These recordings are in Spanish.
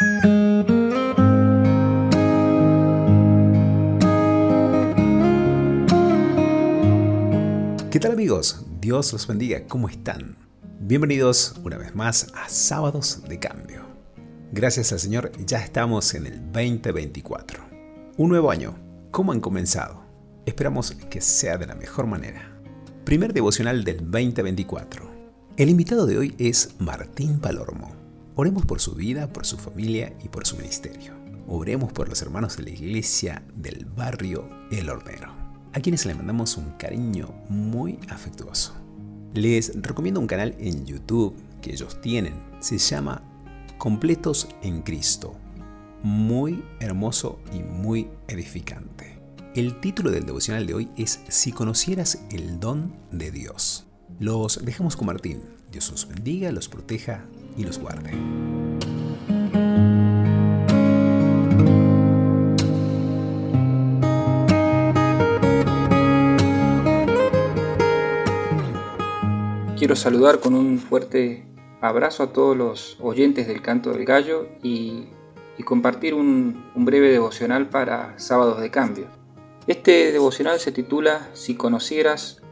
¿Qué tal amigos? Dios los bendiga, ¿cómo están? Bienvenidos una vez más a Sábados de Cambio. Gracias al Señor ya estamos en el 2024. Un nuevo año. ¿Cómo han comenzado? Esperamos que sea de la mejor manera. Primer devocional del 2024. El invitado de hoy es Martín Palormo. Oremos por su vida, por su familia y por su ministerio. Oremos por los hermanos de la iglesia del barrio El Hornero a quienes le mandamos un cariño muy afectuoso. Les recomiendo un canal en YouTube que ellos tienen, se llama Completos en Cristo. Muy hermoso y muy edificante. El título del devocional de hoy es Si conocieras el don de Dios. Los dejamos con Martín. Dios los bendiga, los proteja y los guarde. Quiero saludar con un fuerte abrazo a todos los oyentes del Canto del Gallo y, compartir un, breve devocional para Sábados de Cambio. Este devocional se titula Si conocieras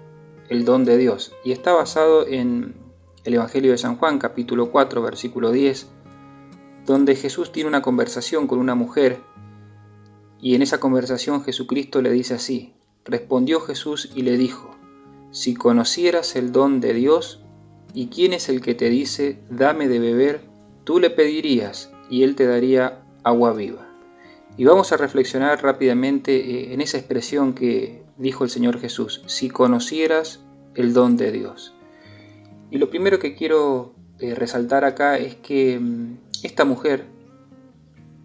el don de Dios y está basado en el Evangelio de San Juan capítulo 4 versículo 10 donde Jesús tiene una conversación con una mujer y en esa conversación Jesucristo le dice así, respondió Jesús y le dijo, si conocieras el don de Dios y quién es el que te dice, dame de beber, tú le pedirías y él te daría agua viva. Y vamos a reflexionar rápidamente eh, en esa expresión que dijo el Señor Jesús, si conocieras el don de Dios. Y lo primero que quiero eh, resaltar acá es que mm, esta mujer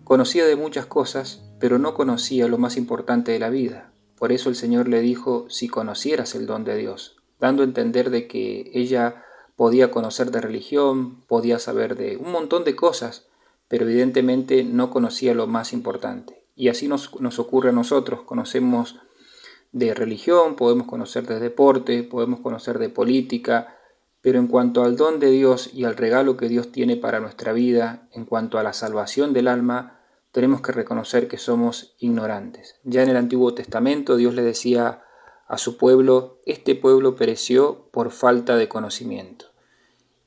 conocía de muchas cosas, pero no conocía lo más importante de la vida, por eso el Señor le dijo, si conocieras el don de Dios, dando a entender de que ella podía conocer de religión, podía saber de un montón de cosas, pero evidentemente no conocía lo más importante. Y así nos, nos ocurre a nosotros, conocemos de religión, podemos conocer de deporte, podemos conocer de política, pero en cuanto al don de Dios y al regalo que Dios tiene para nuestra vida, en cuanto a la salvación del alma, tenemos que reconocer que somos ignorantes. Ya en el Antiguo Testamento Dios le decía a su pueblo, este pueblo pereció por falta de conocimiento.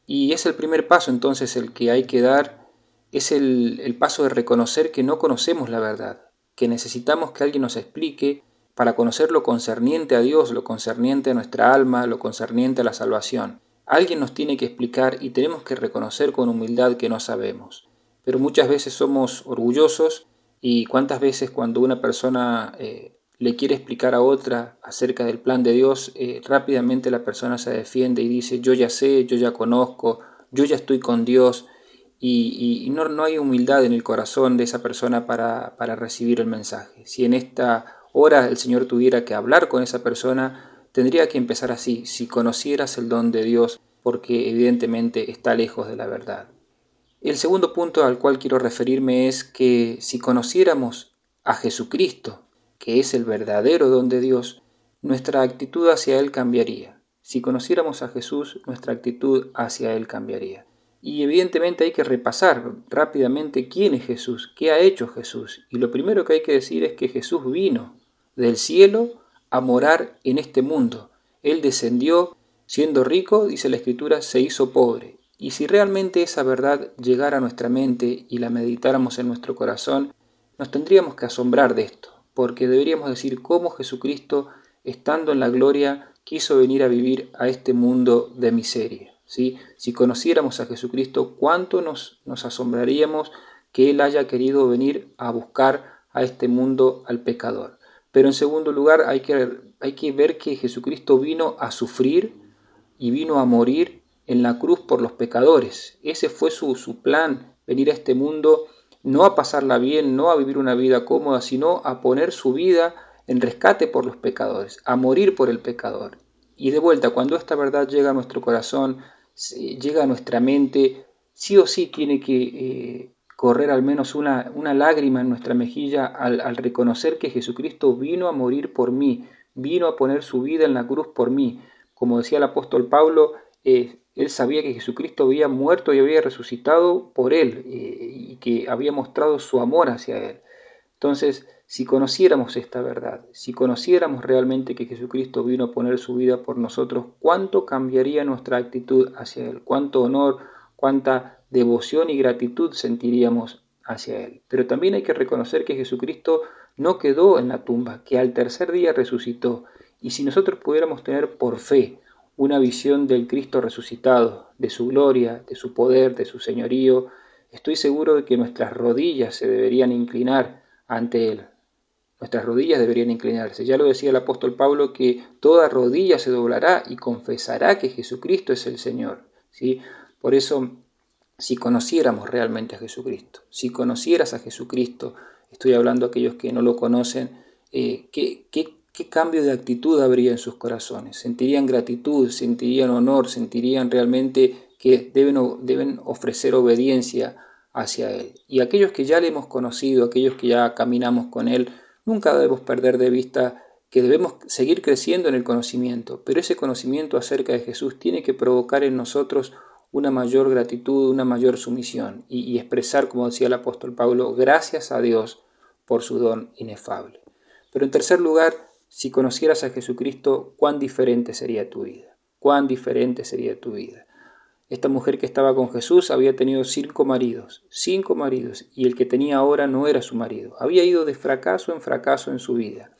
Y es el primer paso entonces el que hay que dar, es el, el paso de reconocer que no conocemos la verdad, que necesitamos que alguien nos explique para conocer lo concerniente a Dios, lo concerniente a nuestra alma, lo concerniente a la salvación. Alguien nos tiene que explicar y tenemos que reconocer con humildad que no sabemos pero muchas veces somos orgullosos y cuántas veces cuando una persona eh, le quiere explicar a otra acerca del plan de Dios, eh, rápidamente la persona se defiende y dice, yo ya sé, yo ya conozco, yo ya estoy con Dios, y, no, no, hay humildad en el corazón de esa persona para, para recibir el mensaje. Si en esta hora el Señor tuviera que hablar con esa persona, tendría que empezar así, si conocieras el don de Dios, porque evidentemente está lejos de la verdad. El segundo punto al cual quiero referirme es que si conociéramos a Jesucristo, que es el verdadero don de Dios, nuestra actitud hacia Él cambiaría. Si conociéramos a Jesús, nuestra actitud hacia Él cambiaría. Y evidentemente hay que repasar rápidamente quién es Jesús, qué ha hecho Jesús. Y lo primero que hay que decir es que Jesús vino del cielo a morar en este mundo. Él descendió, siendo rico, dice la Escritura, se hizo pobre y si realmente esa verdad llegara a nuestra mente y la meditáramos en nuestro corazón, nos tendríamos que asombrar de esto, porque deberíamos decir cómo Jesucristo, estando en la gloria, quiso venir a vivir a este mundo de miseria. ¿sí? Si conociéramos a Jesucristo, cuánto nos, nos asombraríamos que Él haya querido venir a buscar a este mundo al pecador. Pero en segundo lugar, hay que, hay que ver que Jesucristo vino a sufrir y vino a morir en la cruz por los pecadores. Ese fue su, su plan, venir a este mundo no a pasarla bien, no a vivir una vida cómoda, sino a poner su vida en rescate por los pecadores, a morir por el pecador. Y de vuelta, cuando esta verdad llega a nuestro corazón, llega a nuestra mente, sí o sí tiene que eh, correr al menos una, una, lágrima en nuestra mejilla al, reconocer que Jesucristo vino a morir por mí, vino a poner su vida en la cruz por mí. Como decía el apóstol Pablo, eh, él sabía que Jesucristo había muerto y había resucitado por él. Eh, y que había mostrado su amor hacia Él. Entonces, si conociéramos esta verdad, si conociéramos realmente que Jesucristo vino a poner su vida por nosotros, ¿cuánto cambiaría nuestra actitud hacia Él? ¿Cuánto honor, cuánta devoción y gratitud sentiríamos hacia Él? Pero también hay que reconocer que Jesucristo no quedó en la tumba, que al tercer día resucitó. Y si nosotros pudiéramos tener por fe una visión del Cristo resucitado, de su gloria, de su poder, de su señorío, estoy seguro de que nuestras rodillas se deberían inclinar ante Él. Nuestras rodillas deberían inclinarse. Ya lo decía el apóstol Pablo que toda rodilla se doblará y confesará que Jesucristo es el Señor. ¿sí? Por eso, si conociéramos realmente a Jesucristo, si conocieras a Jesucristo, estoy hablando a aquellos que no lo conocen, eh, ¿qué, qué, qué cambio de actitud habría en sus corazones? ¿Sentirían gratitud? ¿Sentirían honor? ¿Sentirían realmente que deben, deben ofrecer obediencia hacia Él. Y aquellos que ya le hemos conocido, aquellos que ya caminamos con Él, nunca debemos perder de vista que debemos seguir creciendo en el conocimiento, pero ese conocimiento acerca de Jesús tiene que provocar en nosotros una mayor gratitud, una mayor sumisión y, expresar, como decía el apóstol Pablo, gracias a Dios por su don inefable. Pero en tercer lugar, si conocieras a Jesucristo, cuán diferente sería tu vida, cuán diferente sería tu vida. Esta mujer que estaba con Jesús había tenido cinco maridos, cinco maridos, y el que tenía ahora no era su marido. Había ido de fracaso en fracaso en su vida.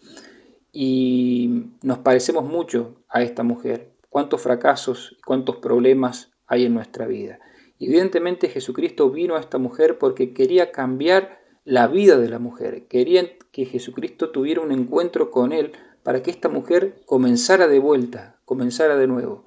Y nos parecemos mucho a esta mujer. Cuántos fracasos, cuántos problemas hay en nuestra vida. Evidentemente Jesucristo vino a esta mujer porque quería cambiar la vida de la mujer. Quería que Jesucristo tuviera un encuentro con él para que esta mujer comenzara de vuelta, comenzara de nuevo.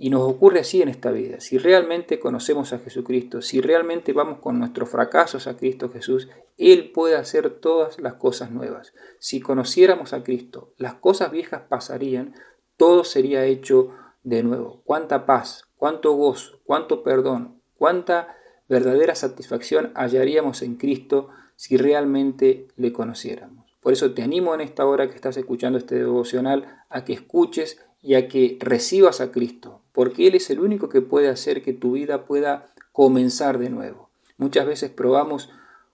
Y nos ocurre así en esta vida. Si realmente conocemos a Jesucristo, si realmente vamos con nuestros fracasos a Cristo Jesús, Él puede hacer todas las cosas nuevas. Si conociéramos a Cristo, las cosas viejas pasarían, todo sería hecho de nuevo. Cuánta paz, cuánto gozo, cuánto perdón, cuánta verdadera satisfacción hallaríamos en Cristo si realmente le conociéramos. Por eso te animo en esta hora que estás escuchando este devocional a que escuches y a que recibas a Cristo, porque Él es el único que puede hacer que tu vida pueda comenzar de nuevo. Muchas veces probamos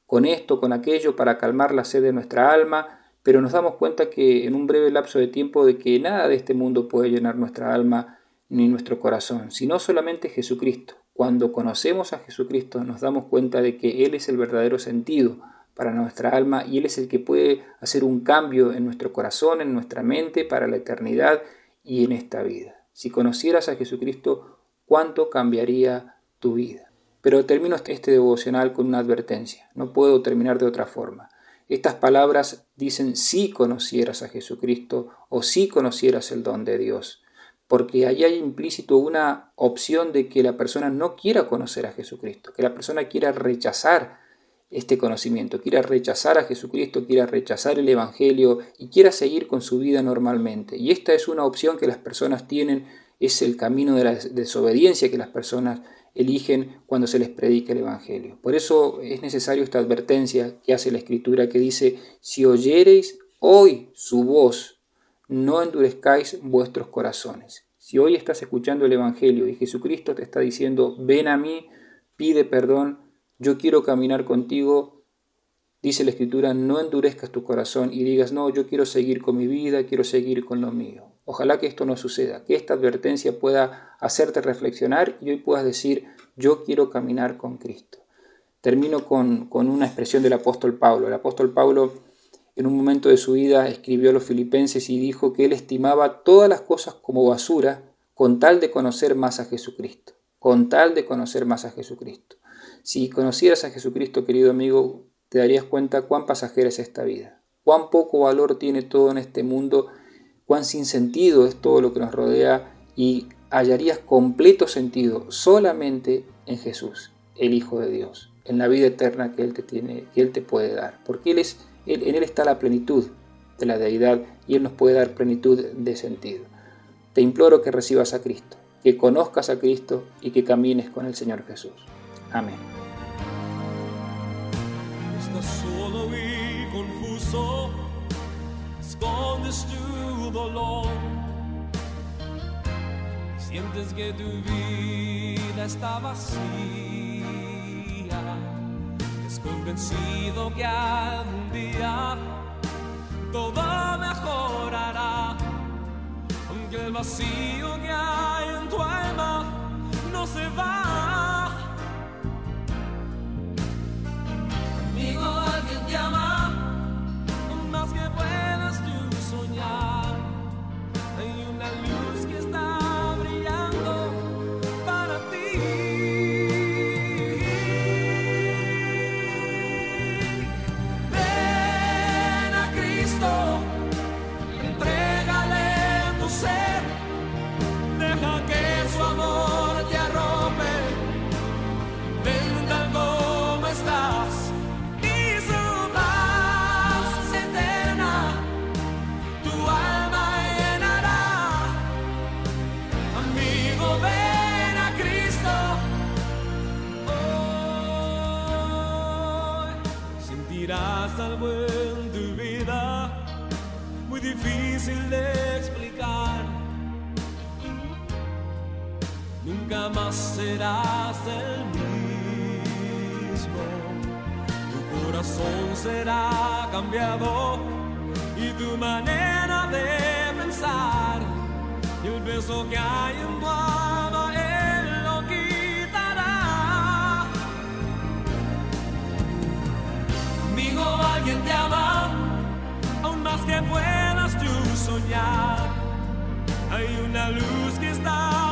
con esto, con aquello, para calmar la sed de nuestra alma, pero nos damos cuenta que en un breve lapso de tiempo de que nada de este mundo puede llenar nuestra alma ni nuestro corazón, sino solamente Jesucristo. Cuando conocemos a Jesucristo nos damos cuenta de que Él es el verdadero sentido para nuestra alma y Él es el que puede hacer un cambio en nuestro corazón, en nuestra mente, para la eternidad y en esta vida. Si conocieras a Jesucristo, ¿cuánto cambiaría tu vida? Pero termino este devocional con una advertencia. No puedo terminar de otra forma. Estas palabras dicen si conocieras a Jesucristo o si conocieras el don de Dios. Porque ahí hay implícito una opción de que la persona no quiera conocer a Jesucristo, que la persona quiera rechazar este conocimiento, quiera rechazar a Jesucristo, quiera rechazar el Evangelio y quiera seguir con su vida normalmente. Y esta es una opción que las personas tienen, es el camino de la desobediencia que las personas eligen cuando se les predica el Evangelio. Por eso es necesario esta advertencia que hace la Escritura que dice, si oyereis hoy su voz, no endurezcáis vuestros corazones. Si hoy estás escuchando el Evangelio y Jesucristo te está diciendo, ven a mí, pide perdón, yo quiero caminar contigo, dice la escritura, no endurezcas tu corazón y digas, no, yo quiero seguir con mi vida, quiero seguir con lo mío. Ojalá que esto no suceda, que esta advertencia pueda hacerte reflexionar y hoy puedas decir, yo quiero caminar con Cristo. Termino con, con una expresión del apóstol Pablo. El apóstol Pablo en un momento de su vida escribió a los filipenses y dijo que él estimaba todas las cosas como basura con tal de conocer más a Jesucristo, con tal de conocer más a Jesucristo. Si conocieras a Jesucristo, querido amigo, te darías cuenta cuán pasajera es esta vida, cuán poco valor tiene todo en este mundo, cuán sin sentido es todo lo que nos rodea y hallarías completo sentido solamente en Jesús, el Hijo de Dios, en la vida eterna que Él te tiene, que Él te puede dar, porque Él es, en Él está la plenitud de la deidad y Él nos puede dar plenitud de sentido. Te imploro que recibas a Cristo, que conozcas a Cristo y que camines con el Señor Jesús. Amén. Estás solo y confuso, escondes. Sientes que tu vida está vacía, que convencido que algún día todo mejorará, aunque el vacío que hay en sentirás algo en tu vida muy difícil de explicar. Nunca más serás el mismo. Tu corazón será cambiado y tu manera de pensar y el peso que hay en tu Hay una luz que está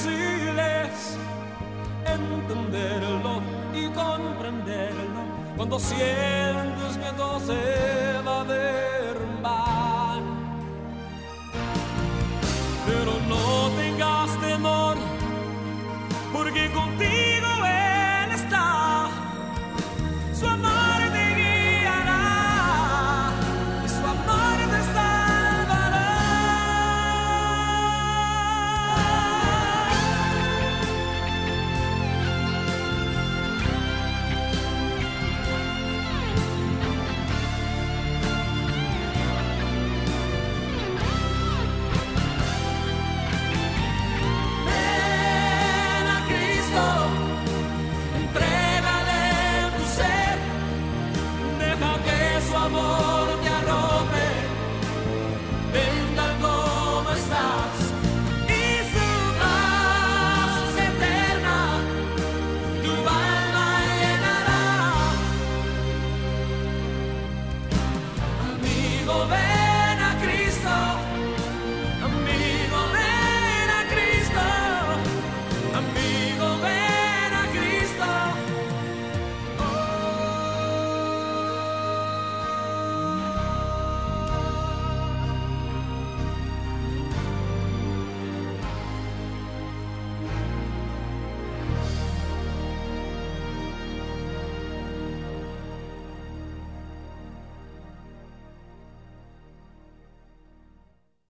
Qué difícil es entenderlo y comprenderlo cuando sientes que